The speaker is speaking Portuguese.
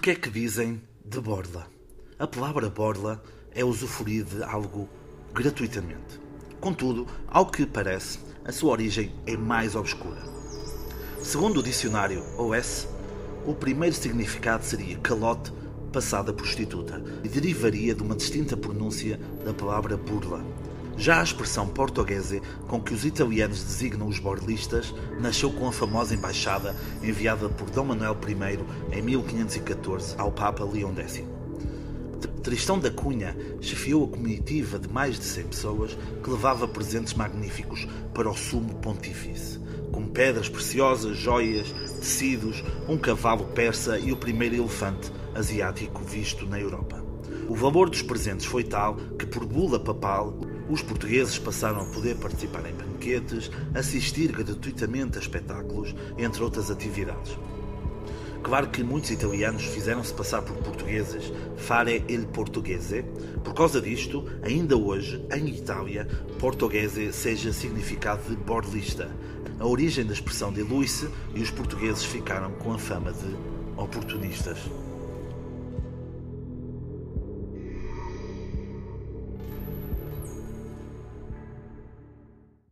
que é que dizem de borla? A palavra borla é usufruir de algo gratuitamente. Contudo, ao que parece, a sua origem é mais obscura. Segundo o dicionário OS, o primeiro significado seria calote passada prostituta e derivaria de uma distinta pronúncia da palavra burla. Já a expressão portuguesa com que os italianos designam os borlistas nasceu com a famosa embaixada enviada por Dom Manuel I em 1514 ao Papa Leão X. Tristão da Cunha chefiou a comitiva de mais de 100 pessoas que levava presentes magníficos para o sumo pontífice, como pedras preciosas, joias, tecidos, um cavalo persa e o primeiro elefante asiático visto na Europa. O valor dos presentes foi tal que, por bula papal, os portugueses passaram a poder participar em banquetes, assistir gratuitamente a espetáculos, entre outras atividades. Claro que muitos italianos fizeram-se passar por portugueses, fare il portoghese. Por causa disto, ainda hoje, em Itália, portuguese seja significado de borlista, a origem da expressão diluiu-se e os portugueses ficaram com a fama de oportunistas.